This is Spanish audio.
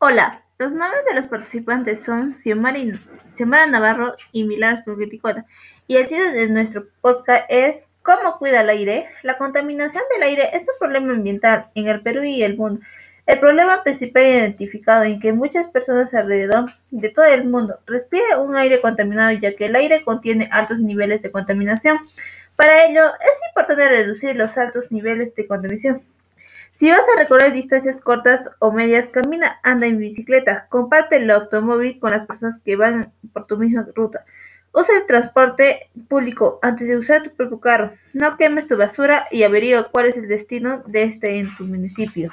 Hola, los nombres de los participantes son Xiomara Navarro y Milagros Pulgueticota, y el título de nuestro podcast es ¿Cómo cuida el aire? La contaminación del aire es un problema ambiental en el Perú y el mundo. El problema principal identificado en que muchas personas alrededor de todo el mundo respiran un aire contaminado ya que el aire contiene altos niveles de contaminación. Para ello, es importante reducir los altos niveles de contaminación. Si vas a recorrer distancias cortas o medias, camina, anda en bicicleta, comparte el automóvil con las personas que van por tu misma ruta. Usa el transporte público antes de usar tu propio carro. No quemes tu basura y averigua cuál es el destino de este en tu municipio.